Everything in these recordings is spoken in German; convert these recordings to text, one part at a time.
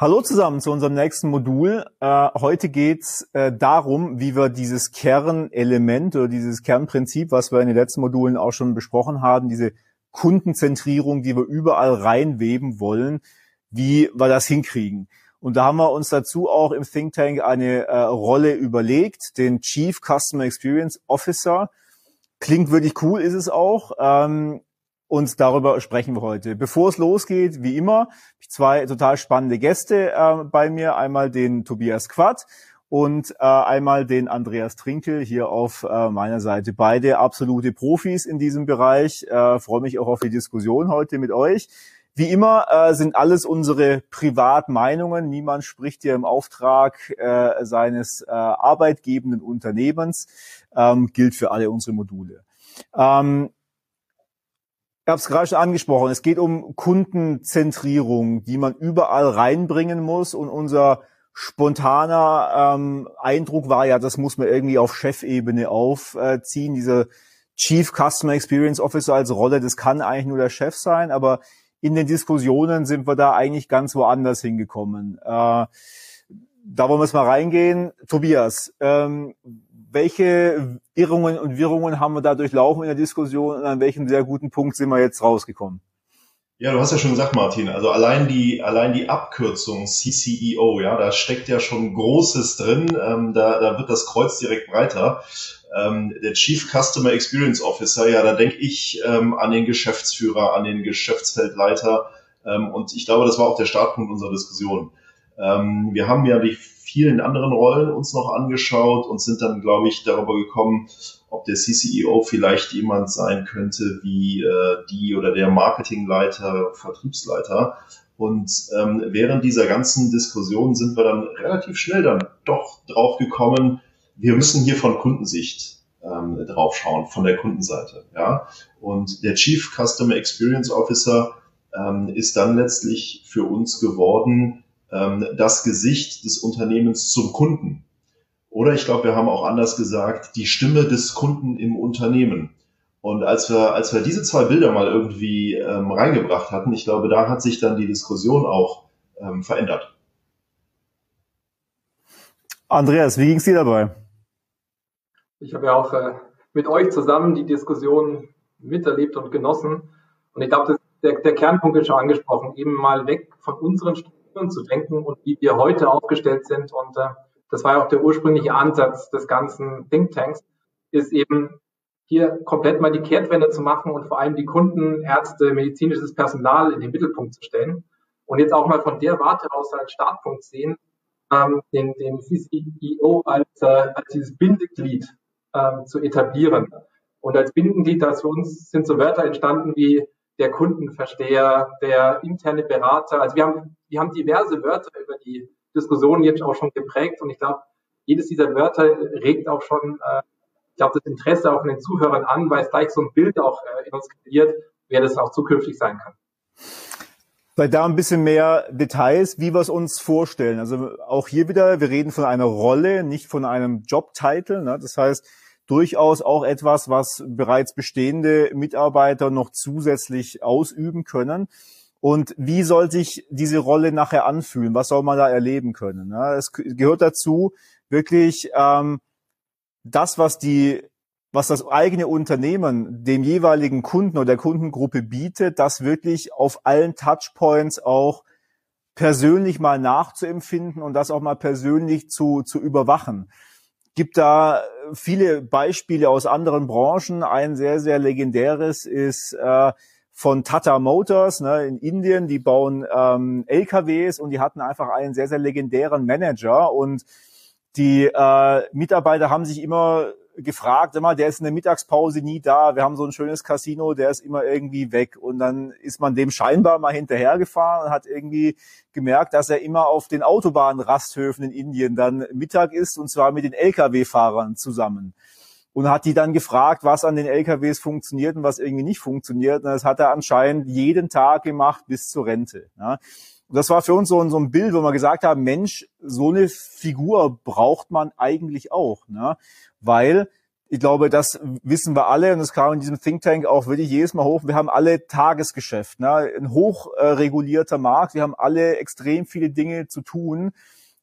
Hallo zusammen zu unserem nächsten Modul. Äh, heute geht's äh, darum, wie wir dieses Kernelement oder dieses Kernprinzip, was wir in den letzten Modulen auch schon besprochen haben, diese Kundenzentrierung, die wir überall reinweben wollen, wie wir das hinkriegen. Und da haben wir uns dazu auch im Think Tank eine äh, Rolle überlegt, den Chief Customer Experience Officer. Klingt wirklich cool, ist es auch. Ähm, und darüber sprechen wir heute. Bevor es losgeht, wie immer, zwei total spannende Gäste äh, bei mir. Einmal den Tobias Quatt und äh, einmal den Andreas Trinkel hier auf äh, meiner Seite. Beide absolute Profis in diesem Bereich. Äh, freue mich auch auf die Diskussion heute mit euch. Wie immer äh, sind alles unsere Privatmeinungen. Niemand spricht hier im Auftrag äh, seines äh, arbeitgebenden Unternehmens. Ähm, gilt für alle unsere Module. Ähm, ich habe es gerade schon angesprochen. Es geht um Kundenzentrierung, die man überall reinbringen muss. Und unser spontaner ähm, Eindruck war ja, das muss man irgendwie auf Chefebene aufziehen. Dieser Chief Customer Experience Officer als Rolle, das kann eigentlich nur der Chef sein. Aber in den Diskussionen sind wir da eigentlich ganz woanders hingekommen. Äh, da wollen wir es mal reingehen. Tobias, ähm, welche Irrungen und Wirrungen haben wir da durchlaufen in der Diskussion und an welchem sehr guten Punkt sind wir jetzt rausgekommen? Ja, du hast ja schon gesagt, Martin, also allein die, allein die Abkürzung CCEO, ja, da steckt ja schon Großes drin, ähm, da, da wird das Kreuz direkt breiter. Ähm, der Chief Customer Experience Officer, ja, da denke ich ähm, an den Geschäftsführer, an den Geschäftsfeldleiter ähm, und ich glaube, das war auch der Startpunkt unserer Diskussion. Ähm, wir haben ja die vielen anderen Rollen uns noch angeschaut und sind dann, glaube ich, darüber gekommen, ob der CCEO vielleicht jemand sein könnte wie äh, die oder der Marketingleiter, Vertriebsleiter. Und ähm, während dieser ganzen Diskussion sind wir dann relativ schnell dann doch drauf gekommen, wir müssen hier von Kundensicht ähm, drauf schauen, von der Kundenseite. Ja? Und der Chief Customer Experience Officer ähm, ist dann letztlich für uns geworden, ähm, das Gesicht des Unternehmens zum Kunden. Oder ich glaube, wir haben auch anders gesagt, die Stimme des Kunden im Unternehmen. Und als wir, als wir diese zwei Bilder mal irgendwie ähm, reingebracht hatten, ich glaube, da hat sich dann die Diskussion auch ähm, verändert. Andreas, wie ging es dir dabei? Ich habe ja auch äh, mit euch zusammen die Diskussion miterlebt und genossen. Und ich glaube, der, der Kernpunkt ist schon angesprochen, eben mal weg von unseren Strukturen zu denken und wie wir heute aufgestellt sind. Und äh, das war ja auch der ursprüngliche Ansatz des ganzen Thinktanks, ist eben hier komplett mal die Kehrtwende zu machen und vor allem die Kunden, Ärzte, medizinisches Personal in den Mittelpunkt zu stellen. Und jetzt auch mal von der Warte aus als Startpunkt sehen, ähm, den, den CCEO als, äh, als dieses Bindeglied ähm, zu etablieren. Und als Bindeglied, das für uns sind so Wörter entstanden wie der Kundenversteher, der interne Berater. Also wir haben, wir haben diverse Wörter über die Diskussion jetzt auch schon geprägt und ich glaube, jedes dieser Wörter regt auch schon, äh, ich glaube, das Interesse auch von den Zuhörern an, weil es gleich so ein Bild auch äh, in uns kreiert, wer das auch zukünftig sein kann. Vielleicht da ein bisschen mehr Details, wie wir es uns vorstellen. Also auch hier wieder, wir reden von einer Rolle, nicht von einem Jobtitel. Ne? Das heißt, durchaus auch etwas, was bereits bestehende Mitarbeiter noch zusätzlich ausüben können. Und wie soll sich diese Rolle nachher anfühlen? Was soll man da erleben können? Es gehört dazu, wirklich ähm, das, was die, was das eigene Unternehmen dem jeweiligen Kunden oder der Kundengruppe bietet, das wirklich auf allen Touchpoints auch persönlich mal nachzuempfinden und das auch mal persönlich zu, zu überwachen gibt da viele Beispiele aus anderen Branchen. Ein sehr, sehr legendäres ist äh, von Tata Motors ne, in Indien. Die bauen ähm, LKWs und die hatten einfach einen sehr, sehr legendären Manager. Und die äh, Mitarbeiter haben sich immer gefragt, immer, der ist in der Mittagspause nie da, wir haben so ein schönes Casino, der ist immer irgendwie weg. Und dann ist man dem scheinbar mal hinterhergefahren und hat irgendwie gemerkt, dass er immer auf den Autobahnrasthöfen in Indien dann Mittag ist und zwar mit den Lkw-Fahrern zusammen. Und hat die dann gefragt, was an den LKWs funktioniert und was irgendwie nicht funktioniert. Und das hat er anscheinend jeden Tag gemacht bis zur Rente. Ja. Das war für uns so, so ein Bild, wo wir gesagt haben, Mensch, so eine Figur braucht man eigentlich auch. Ne? weil ich glaube, das wissen wir alle und das kam in diesem Think Tank auch wirklich jedes Mal hoch. Wir haben alle Tagesgeschäft, ne? ein hochregulierter äh, Markt. Wir haben alle extrem viele Dinge zu tun.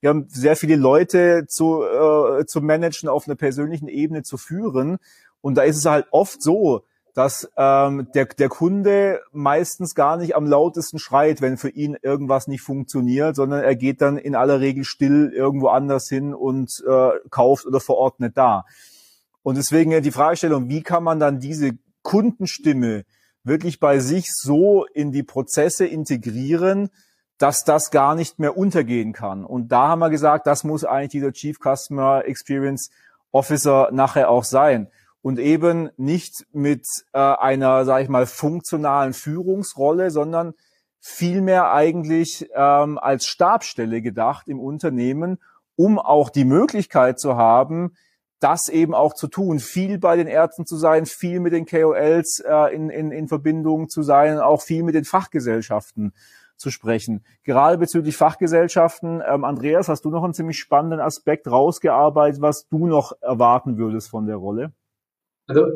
Wir haben sehr viele Leute zu, äh, zu managen, auf einer persönlichen Ebene zu führen. Und da ist es halt oft so, dass ähm, der, der Kunde meistens gar nicht am lautesten schreit, wenn für ihn irgendwas nicht funktioniert, sondern er geht dann in aller Regel still irgendwo anders hin und äh, kauft oder verordnet da. Und deswegen die Fragestellung, wie kann man dann diese Kundenstimme wirklich bei sich so in die Prozesse integrieren, dass das gar nicht mehr untergehen kann. Und da haben wir gesagt, das muss eigentlich dieser Chief Customer Experience Officer nachher auch sein und eben nicht mit äh, einer, sage ich mal, funktionalen Führungsrolle, sondern vielmehr eigentlich ähm, als Stabstelle gedacht im Unternehmen, um auch die Möglichkeit zu haben, das eben auch zu tun, viel bei den Ärzten zu sein, viel mit den KOLs äh, in, in, in Verbindung zu sein, auch viel mit den Fachgesellschaften zu sprechen. Gerade bezüglich Fachgesellschaften, ähm, Andreas, hast du noch einen ziemlich spannenden Aspekt rausgearbeitet, was du noch erwarten würdest von der Rolle? Also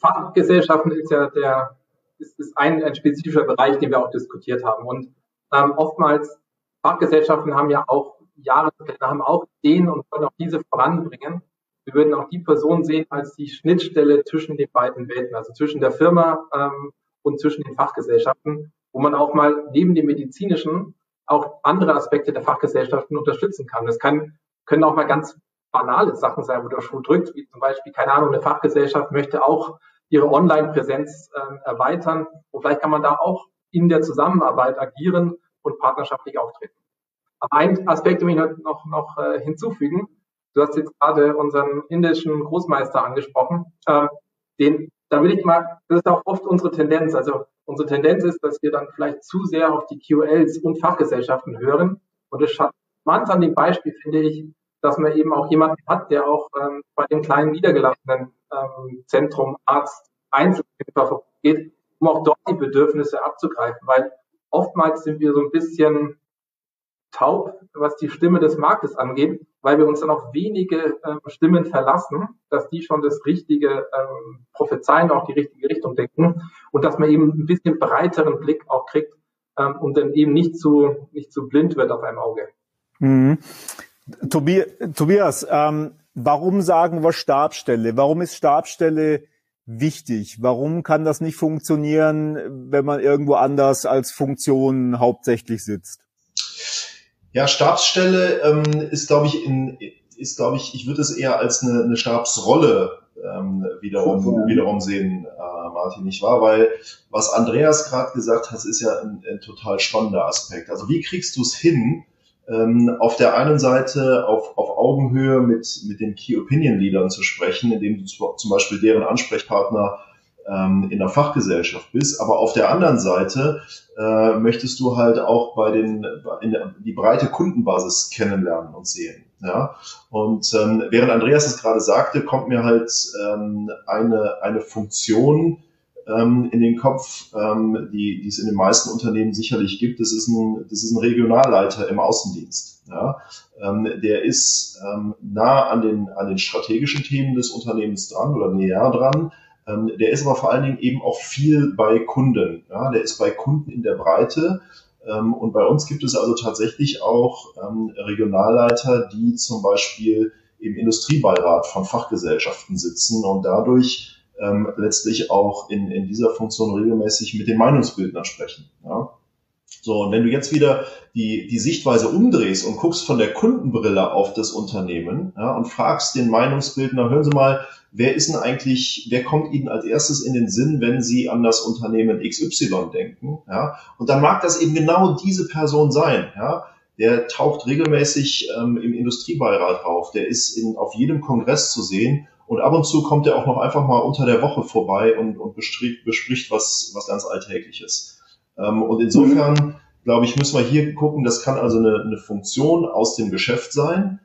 Fachgesellschaften ist ja der ist, ist ein, ein spezifischer Bereich, den wir auch diskutiert haben. Und ähm, oftmals Fachgesellschaften haben ja auch Jahrespläne, haben auch Ideen und wollen auch diese voranbringen. Wir würden auch die Person sehen als die Schnittstelle zwischen den beiden Welten, also zwischen der Firma ähm, und zwischen den Fachgesellschaften, wo man auch mal neben dem medizinischen auch andere Aspekte der Fachgesellschaften unterstützen kann. Das kann, können auch mal ganz banale Sachen sein, wo der Schuh drückt, wie zum Beispiel, keine Ahnung, eine Fachgesellschaft möchte auch ihre Online-Präsenz äh, erweitern. Und vielleicht kann man da auch in der Zusammenarbeit agieren und partnerschaftlich auftreten. Aber ein Aspekt, den ich noch, noch äh, hinzufügen. Du hast jetzt gerade unseren indischen Großmeister angesprochen. Ähm, den, da will ich mal, das ist auch oft unsere Tendenz. Also unsere Tendenz ist, dass wir dann vielleicht zu sehr auf die QLs und Fachgesellschaften hören. Und das charmant an dem Beispiel finde ich, dass man eben auch jemanden hat, der auch ähm, bei dem kleinen niedergelassenen ähm, Zentrum Arzt Einzelkämpfer geht, um auch dort die Bedürfnisse abzugreifen, weil oftmals sind wir so ein bisschen taub, was die Stimme des Marktes angeht, weil wir uns dann auf wenige ähm, Stimmen verlassen, dass die schon das richtige ähm, prophezeien, auch die richtige Richtung denken und dass man eben ein bisschen breiteren Blick auch kriegt ähm, und dann eben nicht zu, nicht zu blind wird auf einem Auge. Mhm. Tobias, ähm, warum sagen wir Stabstelle? Warum ist Stabstelle wichtig? Warum kann das nicht funktionieren, wenn man irgendwo anders als Funktion hauptsächlich sitzt? Ja, Stabsstelle ähm, ist, glaube ich, in, ist, glaube ich, ich würde es eher als eine, eine Stabsrolle ähm, wiederum, ja. wiederum sehen, äh, Martin, nicht wahr? Weil was Andreas gerade gesagt hat, ist ja ein, ein total spannender Aspekt. Also wie kriegst du es hin, ähm, auf der einen Seite auf, auf Augenhöhe mit, mit den Key Opinion Leadern zu sprechen, indem du zum Beispiel deren Ansprechpartner ähm, in der Fachgesellschaft bist, aber auf der anderen Seite äh, möchtest du halt auch bei den in der, die breite Kundenbasis kennenlernen und sehen. Ja? Und ähm, während Andreas es gerade sagte, kommt mir halt ähm, eine, eine Funktion, ähm, in den Kopf, ähm, die, die es in den meisten Unternehmen sicherlich gibt. Das ist ein, das ist ein Regionalleiter im Außendienst. Ja? Ähm, der ist ähm, nah an den, an den strategischen Themen des Unternehmens dran oder näher dran. Ähm, der ist aber vor allen Dingen eben auch viel bei Kunden. Ja? Der ist bei Kunden in der Breite. Ähm, und bei uns gibt es also tatsächlich auch ähm, Regionalleiter, die zum Beispiel im Industriebeirat von Fachgesellschaften sitzen und dadurch ähm, letztlich auch in, in dieser Funktion regelmäßig mit den Meinungsbildnern sprechen. Ja? So, und wenn du jetzt wieder die, die Sichtweise umdrehst und guckst von der Kundenbrille auf das Unternehmen ja, und fragst den Meinungsbildner, hören Sie mal, wer ist denn eigentlich, wer kommt Ihnen als erstes in den Sinn, wenn Sie an das Unternehmen XY denken? Ja? Und dann mag das eben genau diese Person sein. Ja? Der taucht regelmäßig ähm, im Industriebeirat auf, der ist in, auf jedem Kongress zu sehen und ab und zu kommt er auch noch einfach mal unter der Woche vorbei und, und bespricht, bespricht was, was ganz Alltägliches. Ähm, und insofern, mhm. glaube ich, müssen wir hier gucken, das kann also eine, eine Funktion aus dem Geschäft sein,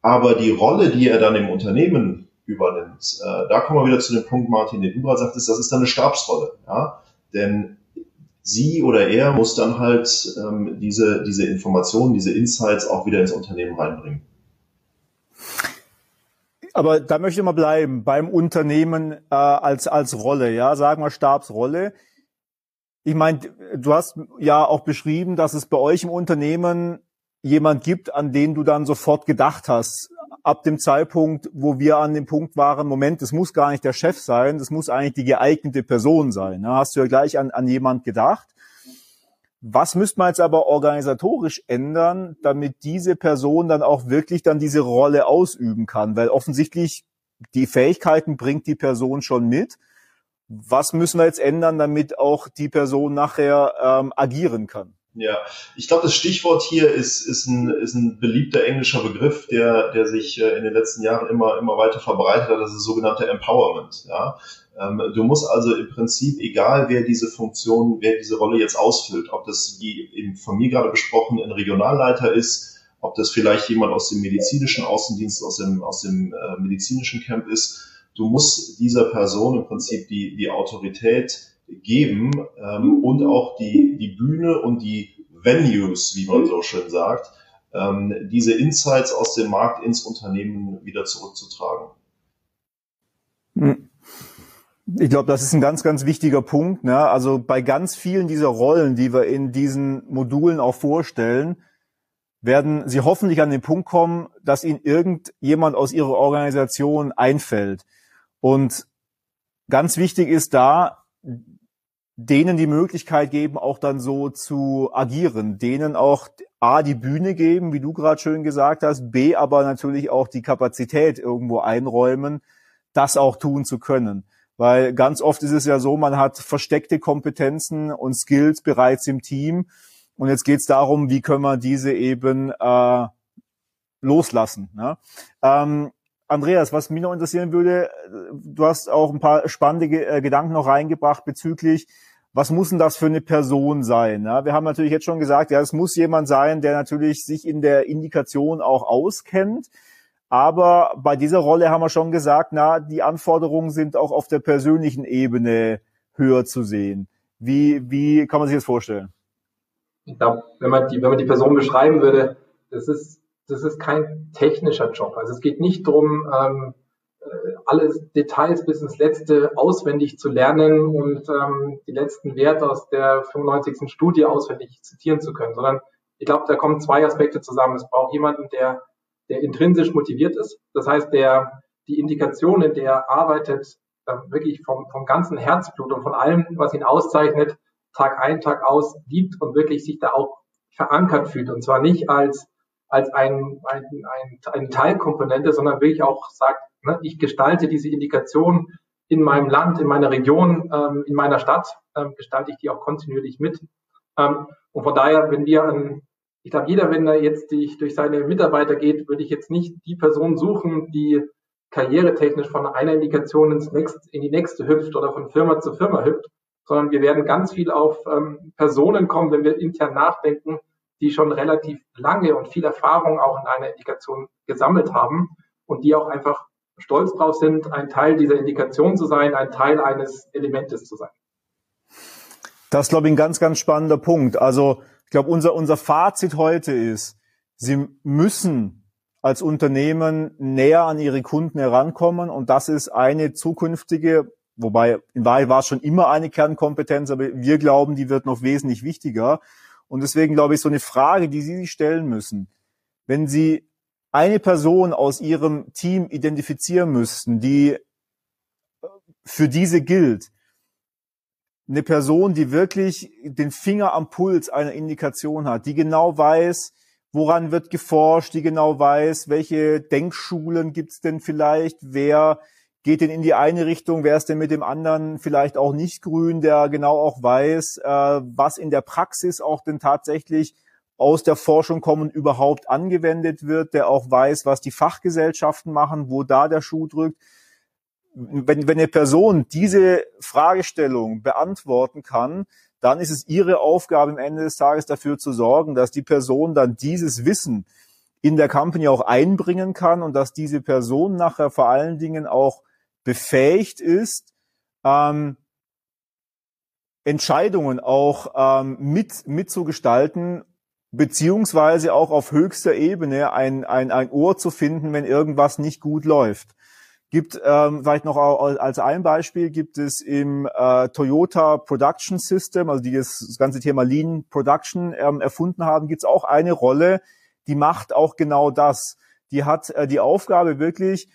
aber die Rolle, die er dann im Unternehmen übernimmt, äh, da kommen wir wieder zu dem Punkt, Martin, den du gerade sagtest, das ist dann eine Stabsrolle. Ja? Denn sie oder er muss dann halt ähm, diese, diese Informationen, diese Insights auch wieder ins Unternehmen reinbringen. Aber da möchte ich mal bleiben beim Unternehmen äh, als als Rolle, ja, sagen wir Stabsrolle. Ich meine, du hast ja auch beschrieben, dass es bei euch im Unternehmen jemand gibt, an den du dann sofort gedacht hast, ab dem Zeitpunkt, wo wir an dem Punkt waren, Moment, das muss gar nicht der Chef sein, das muss eigentlich die geeignete Person sein. Da hast du ja gleich an, an jemand gedacht. Was müsste man jetzt aber organisatorisch ändern, damit diese Person dann auch wirklich dann diese Rolle ausüben kann? Weil offensichtlich die Fähigkeiten bringt die Person schon mit. Was müssen wir jetzt ändern, damit auch die Person nachher ähm, agieren kann? Ja, ich glaube, das Stichwort hier ist, ist, ein, ist ein beliebter englischer Begriff, der, der sich äh, in den letzten Jahren immer, immer weiter verbreitet hat. Das ist das sogenannte Empowerment. Ja? Ähm, du musst also im Prinzip, egal wer diese Funktion, wer diese Rolle jetzt ausfüllt, ob das wie eben von mir gerade besprochen ein Regionalleiter ist, ob das vielleicht jemand aus dem medizinischen Außendienst, aus dem, aus dem äh, medizinischen Camp ist, du musst dieser Person im Prinzip die, die Autorität geben ähm, und auch die, die Bühne und die Venues, wie man so schön sagt, ähm, diese Insights aus dem Markt ins Unternehmen wieder zurückzutragen. Hm. Ich glaube, das ist ein ganz, ganz wichtiger Punkt. Ne? Also bei ganz vielen dieser Rollen, die wir in diesen Modulen auch vorstellen, werden Sie hoffentlich an den Punkt kommen, dass Ihnen irgendjemand aus Ihrer Organisation einfällt. Und ganz wichtig ist da, denen die Möglichkeit geben, auch dann so zu agieren, denen auch A, die Bühne geben, wie du gerade schön gesagt hast, B, aber natürlich auch die Kapazität irgendwo einräumen, das auch tun zu können. Weil ganz oft ist es ja so, man hat versteckte Kompetenzen und Skills bereits im Team und jetzt geht es darum, wie können wir diese eben äh, loslassen. Ne? Ähm, Andreas, was mich noch interessieren würde, du hast auch ein paar spannende äh, Gedanken noch reingebracht bezüglich was muss denn das für eine Person sein? Ja, wir haben natürlich jetzt schon gesagt, ja, es muss jemand sein, der natürlich sich in der Indikation auch auskennt. Aber bei dieser Rolle haben wir schon gesagt, na, die Anforderungen sind auch auf der persönlichen Ebene höher zu sehen. Wie, wie kann man sich das vorstellen? Ich glaube, wenn man die, wenn man die Person beschreiben würde, das ist, das ist kein technischer Job. Also es geht nicht darum, ähm, alle Details bis ins Letzte auswendig zu lernen und ähm, die letzten Werte aus der 95. Studie auswendig zitieren zu können, sondern ich glaube, da kommen zwei Aspekte zusammen. Es braucht jemanden, der, der intrinsisch motiviert ist. Das heißt, der die Indikation, in der er arbeitet, äh, wirklich vom, vom ganzen Herzblut und von allem, was ihn auszeichnet, Tag ein, Tag aus liebt und wirklich sich da auch verankert fühlt. Und zwar nicht als, als ein, ein, ein, eine Teilkomponente, sondern wirklich auch sagt, Ne? Ich gestalte diese Indikation in meinem Land, in meiner Region, ähm, in meiner Stadt, ähm, gestalte ich die auch kontinuierlich mit. Ähm, und von daher, wenn wir an, ich glaube, jeder, wenn er jetzt durch, seine Mitarbeiter geht, würde ich jetzt nicht die Person suchen, die karrieretechnisch von einer Indikation ins nächste, in die nächste hüpft oder von Firma zu Firma hüpft, sondern wir werden ganz viel auf ähm, Personen kommen, wenn wir intern nachdenken, die schon relativ lange und viel Erfahrung auch in einer Indikation gesammelt haben und die auch einfach stolz drauf sind, ein Teil dieser Indikation zu sein, ein Teil eines Elementes zu sein. Das ist, glaube ich, ein ganz, ganz spannender Punkt. Also ich glaube, unser, unser Fazit heute ist, Sie müssen als Unternehmen näher an Ihre Kunden herankommen und das ist eine zukünftige, wobei in Wahrheit war es schon immer eine Kernkompetenz, aber wir glauben, die wird noch wesentlich wichtiger. Und deswegen glaube ich, so eine Frage, die Sie sich stellen müssen, wenn Sie eine Person aus ihrem Team identifizieren müssten, die für diese gilt, eine Person, die wirklich den Finger am Puls einer Indikation hat, die genau weiß, woran wird geforscht, die genau weiß, welche Denkschulen gibt's denn vielleicht, wer geht denn in die eine Richtung, wer ist denn mit dem anderen vielleicht auch nicht grün, der genau auch weiß, äh, was in der Praxis auch denn tatsächlich aus der Forschung kommen, überhaupt angewendet wird, der auch weiß, was die Fachgesellschaften machen, wo da der Schuh drückt. Wenn, wenn eine Person diese Fragestellung beantworten kann, dann ist es ihre Aufgabe am Ende des Tages dafür zu sorgen, dass die Person dann dieses Wissen in der Company auch einbringen kann und dass diese Person nachher vor allen Dingen auch befähigt ist, ähm, Entscheidungen auch ähm, mit mitzugestalten beziehungsweise auch auf höchster Ebene ein, ein, ein Ohr zu finden, wenn irgendwas nicht gut läuft. Gibt ähm, vielleicht noch als ein Beispiel gibt es im äh, Toyota Production System, also die das, ganze Thema Lean Production ähm, erfunden haben, gibt es auch eine Rolle, die macht auch genau das. Die hat äh, die Aufgabe wirklich,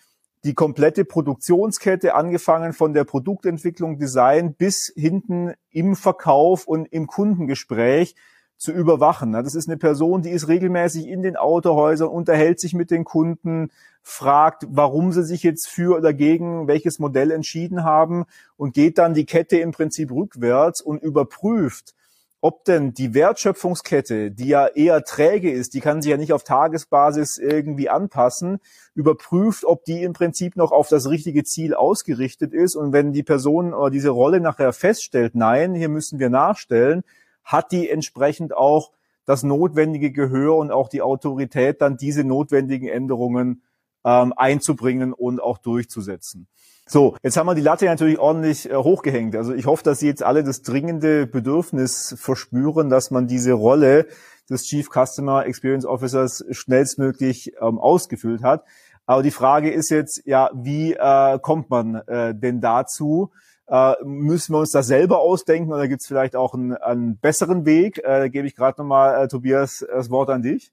die komplette Produktionskette, angefangen von der Produktentwicklung, Design bis hinten im Verkauf und im Kundengespräch zu überwachen. Das ist eine Person, die ist regelmäßig in den Autohäusern, unterhält sich mit den Kunden, fragt, warum sie sich jetzt für oder gegen welches Modell entschieden haben und geht dann die Kette im Prinzip rückwärts und überprüft, ob denn die Wertschöpfungskette, die ja eher träge ist, die kann sich ja nicht auf Tagesbasis irgendwie anpassen, überprüft, ob die im Prinzip noch auf das richtige Ziel ausgerichtet ist. Und wenn die Person oder diese Rolle nachher feststellt, nein, hier müssen wir nachstellen, hat die entsprechend auch das notwendige Gehör und auch die Autorität, dann diese notwendigen Änderungen ähm, einzubringen und auch durchzusetzen. So, jetzt haben wir die Latte natürlich ordentlich äh, hochgehängt. Also ich hoffe, dass Sie jetzt alle das dringende Bedürfnis verspüren, dass man diese Rolle des Chief Customer Experience Officers schnellstmöglich ähm, ausgefüllt hat. Aber die Frage ist jetzt, ja, wie äh, kommt man äh, denn dazu? Äh, müssen wir uns das selber ausdenken oder gibt es vielleicht auch einen, einen besseren Weg? Äh, da gebe ich gerade nochmal, äh, Tobias, das Wort an dich.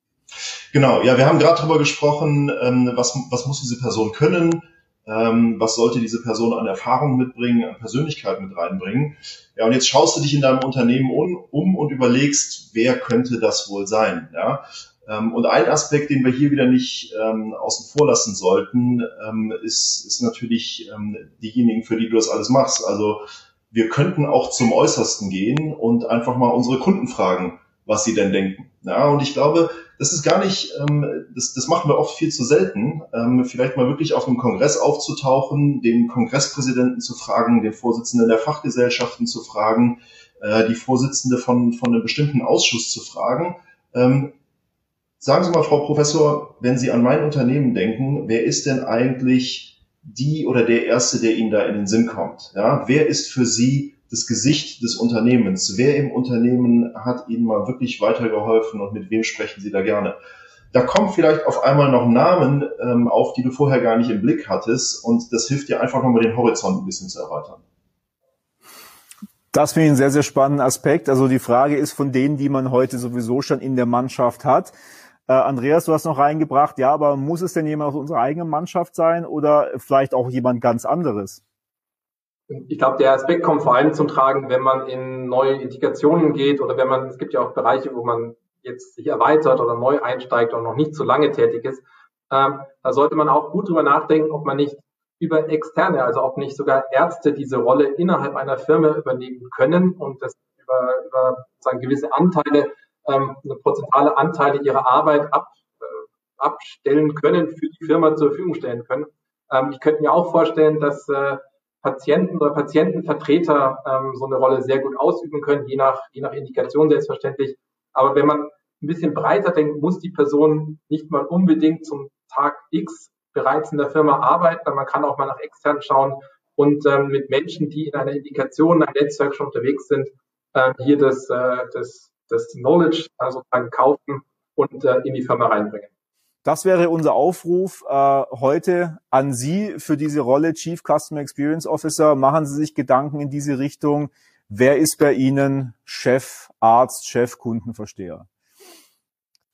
Genau, ja, wir haben gerade darüber gesprochen, ähm, was, was muss diese Person können, ähm, was sollte diese Person an Erfahrung mitbringen, an Persönlichkeit mit reinbringen. Ja, und jetzt schaust du dich in deinem Unternehmen um, um und überlegst, wer könnte das wohl sein. Ja? Ähm, und ein Aspekt, den wir hier wieder nicht ähm, außen vor lassen sollten, ähm, ist, ist natürlich ähm, diejenigen, für die du das alles machst. Also wir könnten auch zum Äußersten gehen und einfach mal unsere Kunden fragen, was sie denn denken. Ja, und ich glaube, das ist gar nicht, ähm, das, das machen wir oft viel zu selten, ähm, vielleicht mal wirklich auf einem Kongress aufzutauchen, den Kongresspräsidenten zu fragen, den Vorsitzenden der Fachgesellschaften zu fragen, äh, die Vorsitzende von, von einem bestimmten Ausschuss zu fragen. Ähm, sagen Sie mal, Frau Professor, wenn Sie an mein Unternehmen denken, wer ist denn eigentlich die oder der Erste, der Ihnen da in den Sinn kommt? Ja, wer ist für Sie das Gesicht des Unternehmens. Wer im Unternehmen hat Ihnen mal wirklich weitergeholfen und mit wem sprechen Sie da gerne? Da kommt vielleicht auf einmal noch Namen ähm, auf, die du vorher gar nicht im Blick hattest und das hilft dir einfach nochmal den Horizont ein bisschen zu erweitern. Das finde ich einen sehr, sehr spannenden Aspekt. Also die Frage ist von denen, die man heute sowieso schon in der Mannschaft hat. Äh, Andreas, du hast noch reingebracht, ja, aber muss es denn jemand aus unserer eigenen Mannschaft sein oder vielleicht auch jemand ganz anderes? Ich glaube, der Aspekt kommt vor allem zum Tragen, wenn man in neue Indikationen geht oder wenn man, es gibt ja auch Bereiche, wo man jetzt sich erweitert oder neu einsteigt und noch nicht so lange tätig ist. Ähm, da sollte man auch gut drüber nachdenken, ob man nicht über externe, also ob nicht sogar Ärzte diese Rolle innerhalb einer Firma übernehmen können und das über, über sagen, gewisse Anteile, ähm, prozentuale Anteile ihrer Arbeit ab, äh, abstellen können, für die Firma zur Verfügung stellen können. Ähm, ich könnte mir auch vorstellen, dass äh, Patienten oder Patientenvertreter ähm, so eine Rolle sehr gut ausüben können, je nach, je nach Indikation selbstverständlich. Aber wenn man ein bisschen breiter denkt, muss die Person nicht mal unbedingt zum Tag X bereits in der Firma arbeiten, man kann auch mal nach extern schauen und ähm, mit Menschen, die in einer Indikation, einem Netzwerk schon unterwegs sind, äh, hier das, äh, das, das Knowledge also kaufen und äh, in die Firma reinbringen. Das wäre unser Aufruf äh, heute an Sie für diese Rolle Chief Customer Experience Officer. Machen Sie sich Gedanken in diese Richtung. Wer ist bei Ihnen Chef, Arzt, Chef, Kundenversteher?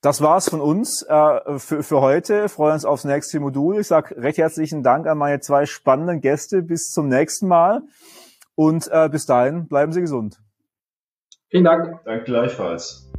Das war's von uns äh, für, für heute. Freuen uns aufs nächste Modul. Ich sage recht herzlichen Dank an meine zwei spannenden Gäste. Bis zum nächsten Mal. Und äh, bis dahin bleiben Sie gesund. Vielen Dank. Danke gleichfalls.